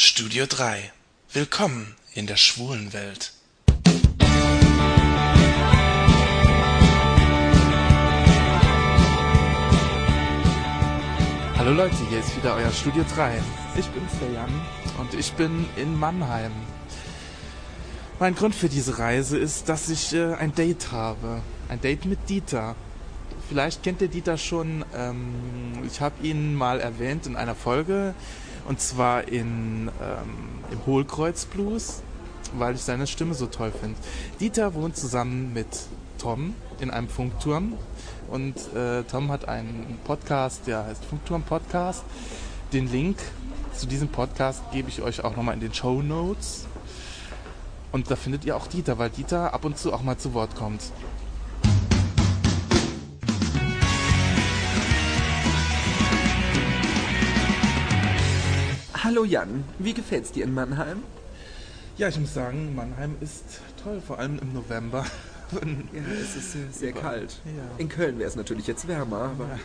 Studio 3. Willkommen in der schwulen Welt. Hallo Leute, hier ist wieder euer Studio 3. Ich bin's, der Jan, und ich bin in Mannheim. Mein Grund für diese Reise ist, dass ich äh, ein Date habe. Ein Date mit Dieter. Vielleicht kennt ihr Dieter schon. Ähm, ich habe ihn mal erwähnt in einer Folge, und zwar in, ähm, im Hohlkreuz Blues, weil ich seine Stimme so toll finde. Dieter wohnt zusammen mit Tom in einem Funkturm und äh, Tom hat einen Podcast, der heißt Funkturm Podcast. Den Link zu diesem Podcast gebe ich euch auch nochmal in den Show Notes. Und da findet ihr auch Dieter, weil Dieter ab und zu auch mal zu Wort kommt. Hallo Jan, wie gefällt's dir in Mannheim? Ja, ich muss sagen, Mannheim ist toll, vor allem im November. Ja, es ist sehr, sehr kalt. Ja. In Köln wäre es natürlich jetzt wärmer, aber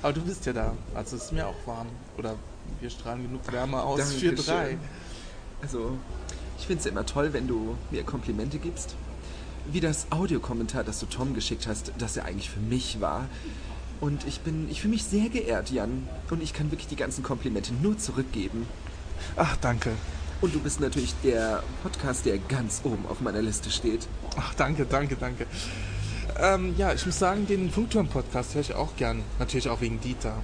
Aber du bist ja da, also es ist mir auch warm. Oder wir strahlen genug Wärme aus für Dankeschön. drei. also ich finde es immer toll, wenn du mir Komplimente gibst. Wie das Audiokommentar, das du Tom geschickt hast, das ja eigentlich für mich war. Und ich bin, ich fühle mich sehr geehrt, Jan. Und ich kann wirklich die ganzen Komplimente nur zurückgeben. Ach, danke. Und du bist natürlich der Podcast, der ganz oben auf meiner Liste steht. Ach, danke, danke, danke. Ähm, ja, ich muss sagen, den Funkturm-Podcast höre ich auch gern. Natürlich auch wegen Dieter.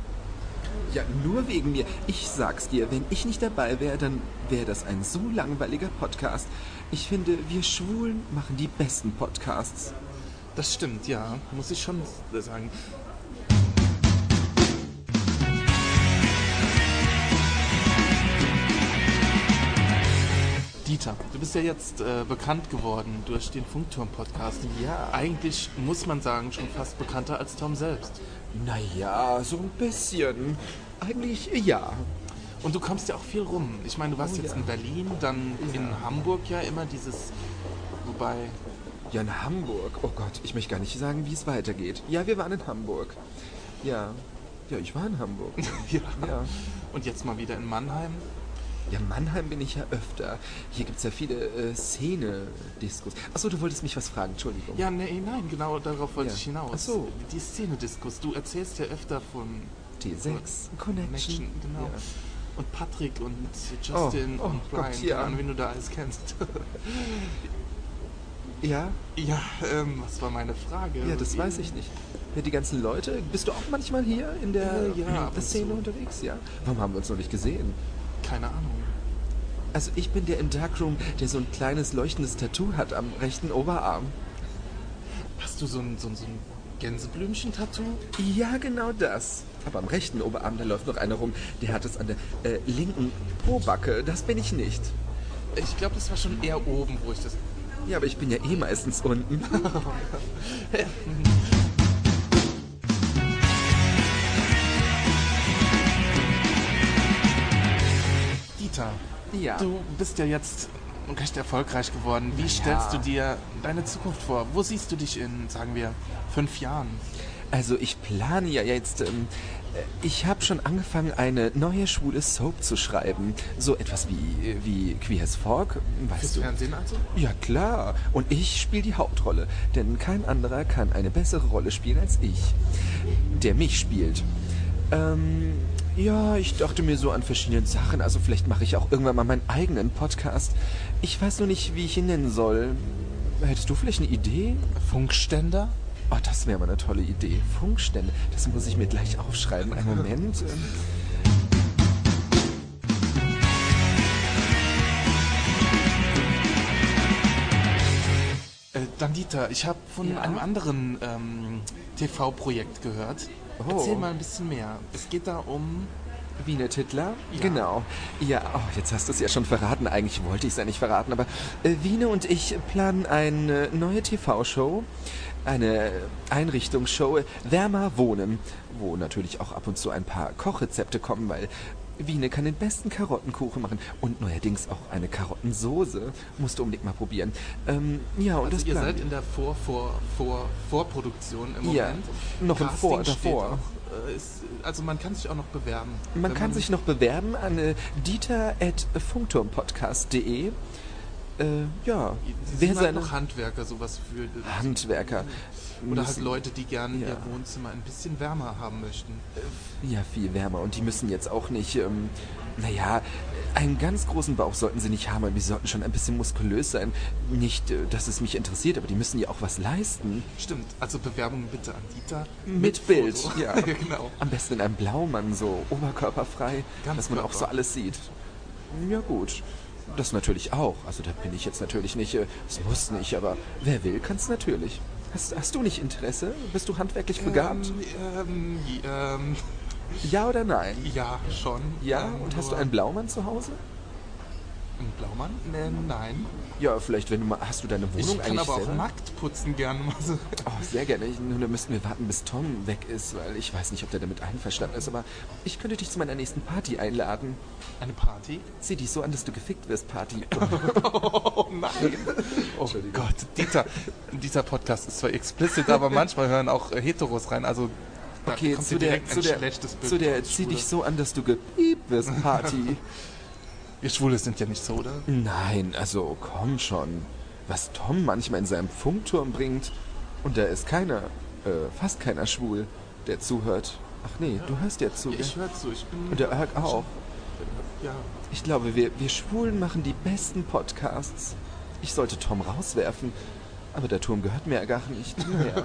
Ja, nur wegen mir. Ich sag's dir, wenn ich nicht dabei wäre, dann wäre das ein so langweiliger Podcast. Ich finde, wir Schwulen machen die besten Podcasts. Das stimmt, ja, muss ich schon sagen. Dieter, du bist ja jetzt äh, bekannt geworden durch den Funkturm-Podcast. Ja. Eigentlich muss man sagen, schon fast bekannter als Tom selbst. Naja, so ein bisschen. Eigentlich ja. Und du kommst ja auch viel rum. Ich meine, du warst Oh, jetzt ja. in Berlin, dann in Hamburg ja immer dieses. Wobei, Ja, in Hamburg. Oh Gott, ich möchte gar nicht sagen, wie es weitergeht. Ja, wir waren in Hamburg. Ja. Ja, ich war in Hamburg. ja. Ja. Und jetzt mal wieder in Mannheim. Ja, Mannheim bin ich ja öfter. Hier gibt's ja viele äh, Szene-Diskos. Achso, du wolltest mich was fragen, Entschuldigung. Ja, nee, nein, genau darauf wollte Ja. ich hinaus. Ach so. Die Szene-Diskus. Du erzählst ja öfter von T6, Connection. Connection, genau. Ja. Und Patrick und Justin Oh, oh und Gott, Brian, ja. keine Ahnung, wen du da alles kennst. Ja, ja, ähm, was war meine Frage? ja, das weiß ich nicht. Ja, die ganzen Leute, bist du auch manchmal hier in der, Äh, ja, ab der Szene unterwegs? Ja. Warum haben wir uns noch nicht gesehen? Keine Ahnung. Also ich bin der im Darkroom, der so ein kleines leuchtendes Tattoo hat am rechten Oberarm. Hast du so ein, so ein, so ein Gänseblümchen-Tattoo? Ja, genau das. Aber am rechten Oberarm, da läuft noch einer rum, der hat es an der äh, linken Pobacke. Das bin ich nicht. Ich glaube, das war schon eher oben, wo ich das. Ja, aber ich bin ja eh meistens unten. Ja. du bist ja jetzt recht erfolgreich geworden. Wie Ja. stellst du dir deine Zukunft vor? Wo siehst du dich in, sagen wir, fünf Jahren? Also ich plane ja jetzt. Ähm, äh, ich habe schon angefangen, eine neue schwule Soap zu schreiben. So etwas wie, wie Queer as Folk, weißt Fürs du? Fernsehen also? Ja klar. Und ich spiele die Hauptrolle. Denn kein anderer kann eine bessere Rolle spielen als ich. Der mich spielt. Ähm, ja, ich dachte mir so an verschiedene Sachen. Also vielleicht mache ich auch irgendwann mal meinen eigenen Podcast. Ich weiß nur nicht, wie ich ihn nennen soll. Hättest du vielleicht eine Idee? Funkständer? Oh, das wäre mal eine tolle Idee. Funkstände. Das muss ich mir gleich aufschreiben. Einen Moment. Äh, dann Dieter, ich habe von Ja? einem anderen ähm, TV-Projekt gehört. Oh. Erzähl mal ein bisschen mehr. Es geht da um. Wiener Titler? Ja. Genau. Ja, oh, jetzt hast du es ja schon verraten. Eigentlich wollte ich es ja nicht verraten, aber äh, Wiene und ich planen eine neue TV-Show, eine Einrichtungsshow, äh, Wärmer Wohnen, wo natürlich auch ab und zu ein paar Kochrezepte kommen, weil Wiene kann den besten Karottenkuchen machen und neuerdings auch eine Karottensoße. Musst du unbedingt mal probieren. Ähm, ja, und Also das ihr seid in der Vor, Vor, Vor, Vorproduktion im Ja, Moment. noch im Vor- davor. auch, äh, ist, also man kann sich auch noch bewerben. Man kann sich noch bewerben an äh, dieter.funkturmpodcast.de. Äh, ja, Sie wer sind halt noch Handwerker sowas für. Handwerker Oder halt müssen- Leute, die gerne Ja. ihr Wohnzimmer ein bisschen wärmer haben möchten. Ja, viel wärmer. Und die müssen jetzt auch nicht, ähm, naja, einen ganz großen Bauch sollten sie nicht haben, aber die sollten schon ein bisschen muskulös sein. Nicht, äh, dass es mich interessiert, aber die müssen ja auch was leisten. Stimmt, also Bewerbung bitte an Dieter. Mit Bild, Foto. ja. genau. Am besten in einem Blaumann, so oberkörperfrei, Ganz dass man auch so Körper. alles sieht. Ja gut, das natürlich auch. Also da bin ich jetzt natürlich nicht, äh, es muss nicht, aber wer will, kann es natürlich. Hast, hast du nicht Interesse? Bist du handwerklich begabt? Ähm, ähm, ähm, Ja oder nein? ja, schon. Ja, Ähm, und hast du einen Blaumann zu Hause? Ein Blaumann? Nee, nein. Ja, vielleicht, wenn du mal, hast du deine Wohnung Ich kann eigentlich aber auch selber? nackt putzen gerne mal so. Oh, sehr gerne. Ich, nur da müssten wir warten, bis Tom weg ist, weil ich weiß nicht, ob der damit einverstanden ist, aber ich könnte dich zu meiner nächsten Party einladen. Eine Party? Sieh dich so an, dass du gefickt wirst, Party. Oh nein. Oh Gott, Dieter, dieser Podcast ist zwar explicit, aber manchmal hören auch Heteros rein. Also da Okay, kommt zu der, direkt zu ein der, schlechtes Bild zu der, zieh dich so an, dass du gepiept wirst, Party. Wir Schwule sind ja nicht so, oder? Nein, also komm schon. Was Tom manchmal in seinem Funkturm bringt, und da ist keiner, äh, fast keiner schwul, der zuhört. Ach nee, du hörst ja zu. Ja, ich höre zu. Ich bin. und der Erg auch. Ja. Ich glaube, wir, wir Schwulen machen die besten Podcasts. Ich sollte Tom rauswerfen, aber der Turm gehört mir ja gar nicht. Naja.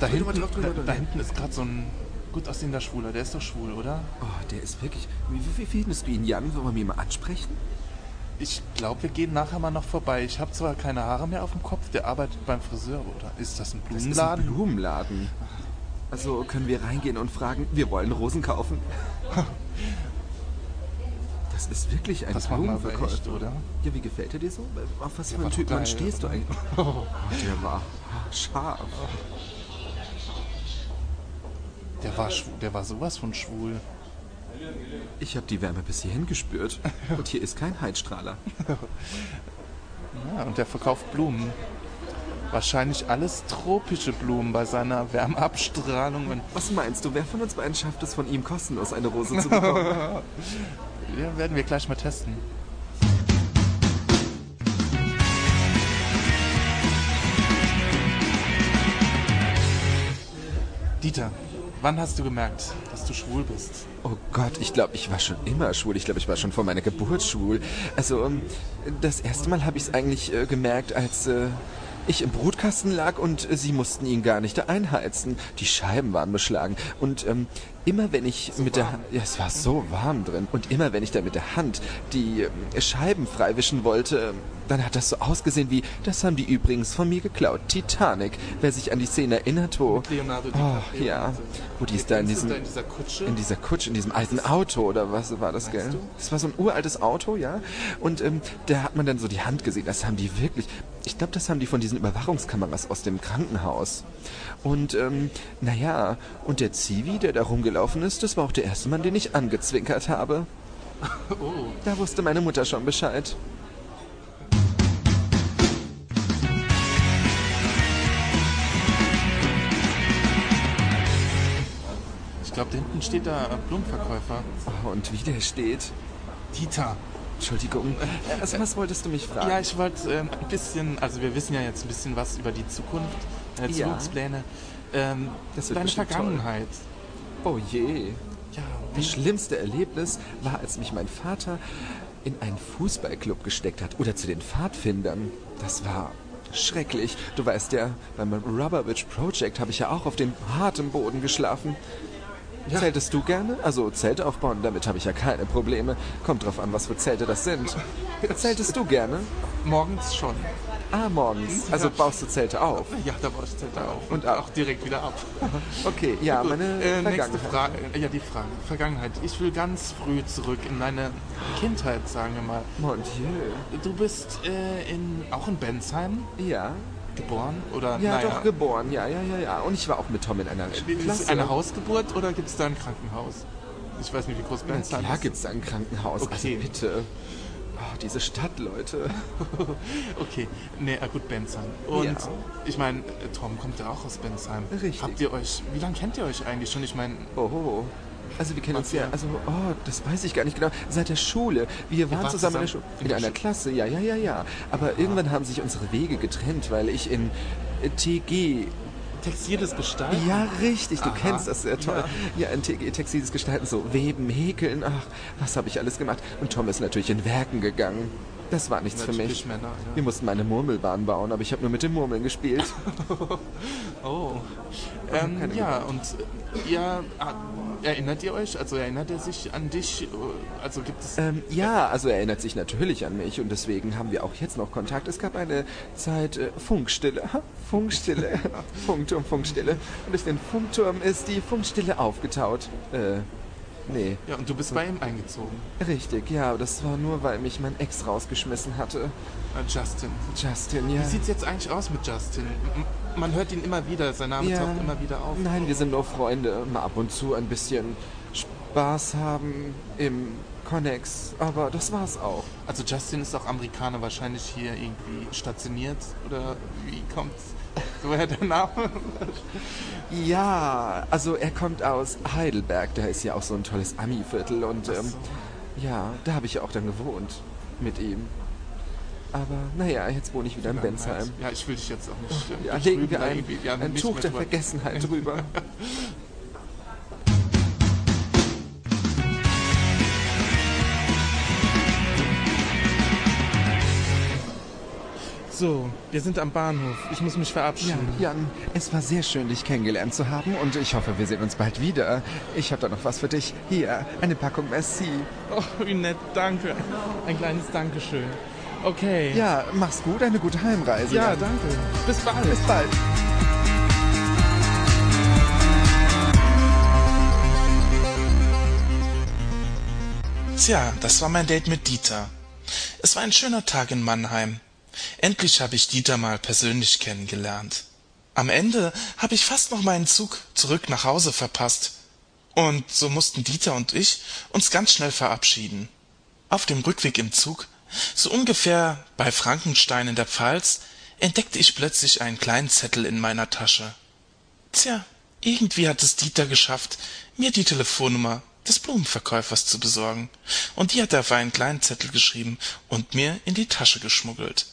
Da hinten, da, da hinten ist gerade so ein gut aussehender Schwuler. Der ist doch schwul, oder? Oh, der ist wirklich. Wie, wie findest du ihn, Jan? Wollen wir ihn mal ansprechen? Ich glaube, wir gehen nachher mal noch vorbei. Ich habe zwar keine Haare mehr auf dem Kopf. Der arbeitet beim Friseur, oder? Ist das ein Das ist ein Blumenladen? Blumenladen. Also können wir reingehen und fragen, wir wollen Rosen kaufen? Das ist wirklich ein Das Blumenverkäufer. echt, oder? Ja, wie gefällt er dir so? Auf was für einen Typ stehst du eigentlich? Oh, der war scharf. Der war, der war sowas von schwul. Ich habe die Wärme bis hierhin gespürt. Und hier ist kein Heizstrahler. Ja, und der verkauft Blumen. Wahrscheinlich alles tropische Blumen bei seiner Wärmeabstrahlung. Und Was meinst du, wer von uns beiden schafft es, von ihm kostenlos eine Rose zu bekommen? ja, werden wir gleich mal testen. Dieter, wann hast du gemerkt, dass du schwul bist? Oh Gott, ich glaube, ich war schon immer schwul. Ich glaube, ich war schon vor meiner Geburt schwul. Also, ähm, das erste Mal habe ich es eigentlich äh, gemerkt, als äh, ich im Brutkasten lag und äh, sie mussten ihn gar nicht einheizen. Die Scheiben waren beschlagen. Und ähm, immer wenn ich mit der Hand... Ja, es war so warm drin. Und immer wenn ich da mit der Hand die ähm, Scheiben freiwischen wollte, dann hat das so ausgesehen wie... Das haben die übrigens von mir geklaut. Titanic. Wer sich an die Szene erinnert, wo... Leonardo Oh, DiCaprio. ja. Wo die ist da in diesem... da in dieser Kutsche? In dieser Kutsche, in diesem alten Auto oder was war das, gell? du? Das war so ein uraltes Auto, ja. Und ähm, da hat man dann so die Hand gesehen. Das haben die wirklich. Ich glaube, das haben die von diesen Überwachungskameras aus dem Krankenhaus. Und ähm, naja, und der Zivi, der da rumgelaufen ist, das war auch der erste Mann, den ich angezwinkert habe. oh, Da wusste meine Mutter schon Bescheid. Glaube, da hinten steht da ein Blumenverkäufer. Oh, und wie der steht. Dieter. Entschuldigung. Äh, Also, was wolltest du mich fragen? Ja, ich wollte ähm, ein bisschen, also wir wissen ja jetzt ein bisschen was über die Zukunft, äh, Ja. Zukunftspläne. Ähm, Das wird deine bestimmt toll. Vergangenheit. oh je. Ja, Das schlimmste Erlebnis war, als mich mein Vater in einen Fußballclub gesteckt hat oder zu den Pfadfindern. Das war schrecklich. Du weißt ja, beim Rubberwitch Project habe ich ja auch auf dem harten Boden geschlafen. Ja. Zeltest du gerne? Also Zelt aufbauen, damit habe ich ja keine Probleme. Kommt drauf an, was für Zelte das sind. Zeltest du gerne? morgens schon. Ah, morgens. Also baust du Zelte auf. Ja, da baue ich Zelte auf. Und auch direkt wieder ab. Okay, ja, meine äh, nächste Vergangenheit. Frage. Äh, ja, die Frage. Vergangenheit. Ich will ganz früh zurück in meine Kindheit, sagen wir mal. Mon Dieu. Du bist äh, in, auch in Bensheim Ja, geboren? Oder, ja, naja, doch geboren. Ja, ja, ja, ja. Und ich war auch mit Tom in einer Ist es Klasse. eine Hausgeburt oder gibt es da ein Krankenhaus? Ich weiß nicht, wie groß Na Bensheim klar ist. gibt es ein Krankenhaus. Okay. Also bitte. Oh, diese Stadt, Leute. Okay, nee, äh, gut, Bensheim. Und Ja. ich meine, Tom kommt ja auch aus Bensheim. Richtig. Habt ihr euch, wie lange kennt ihr euch eigentlich schon? Ich meine, Oh. Also wir kennen uns ja, also, oh, das weiß ich gar nicht genau. Seit der Schule. Wir waren wart zusammen in der Schule. in einer? Klasse, ja, ja, ja, ja. Aber irgendwann haben sich unsere Wege getrennt, weil ich in äh, TG. textiles Gestalten. Ja, richtig, du Aha. kennst das sehr toll. Ja. Ja, in TG Textiles Gestalten, so Weben, Häkeln, ach, was habe ich alles gemacht. Und Tom ist natürlich in Werken gegangen. Das war nichts für mich. Männer, Wir mussten mal eine Murmelbahn bauen, aber ich habe nur mit den Murmeln gespielt. ja. Oh. Ähm, keine ja, und äh, ja, ah, erinnert ihr euch? Also erinnert er sich an dich? Äh, Also gibt es. Ähm, ja, also er erinnert sich natürlich an mich und deswegen haben wir auch jetzt noch Kontakt. Es gab eine Zeit äh, Funkstille. Funkstille. Funkturm, Funkstille. Und durch den Funkturm ist die Funkstille aufgetaut. Äh, nee. Ja, und du bist bei ihm eingezogen. Richtig, ja, aber das war nur, weil mich mein Ex rausgeschmissen hatte. Äh, Justin. Justin, ja. Wie sieht's jetzt eigentlich aus mit Justin? Man hört ihn immer wieder, sein Name Ja. taucht immer wieder auf. Nein, wir sind nur Freunde. Mal ab und zu ein bisschen Spaß haben im Connex. Aber das war's auch. Also Justin ist auch Amerikaner, wahrscheinlich hier irgendwie stationiert oder wie kommt's? Woher der Name? Ja, also er kommt aus Heidelberg, da ist ja auch so ein tolles Ami-Viertel und ähm, ja, da habe ich ja auch dann gewohnt mit ihm. Aber naja, jetzt wohne ich wieder in Bensheim. Ja, ich will dich jetzt auch nicht. Ja, legen wir ein. Ja, ein Tuch der. Vergessenheit drüber. So, wir sind am Bahnhof. Ich muss mich Ja, verabschieden. Jan, es war sehr schön, dich kennengelernt zu haben und ich hoffe, wir sehen uns bald wieder. Ich habe da noch was für dich. Hier, eine Packung Merci. Oh, wie nett, danke. Ein kleines Dankeschön. Okay. Ja, mach's gut, eine gute Heimreise. ja Jan. danke. Bis bald. Bis bald. Tja, das war mein Date mit Dieter. Es war ein schöner Tag in Mannheim. Endlich habe ich Dieter mal persönlich kennengelernt. Am Ende habe ich fast noch meinen Zug zurück nach Hause verpasst. Und so mussten Dieter und ich uns ganz schnell verabschieden. Auf dem Rückweg im Zug, so ungefähr bei Frankenstein in der Pfalz, entdeckte ich plötzlich einen kleinen Zettel in meiner Tasche. Tja, irgendwie hat es Dieter geschafft, mir die Telefonnummer des Blumenverkäufers zu besorgen. Und die hat er auf einen kleinen Zettel geschrieben und mir in die Tasche geschmuggelt.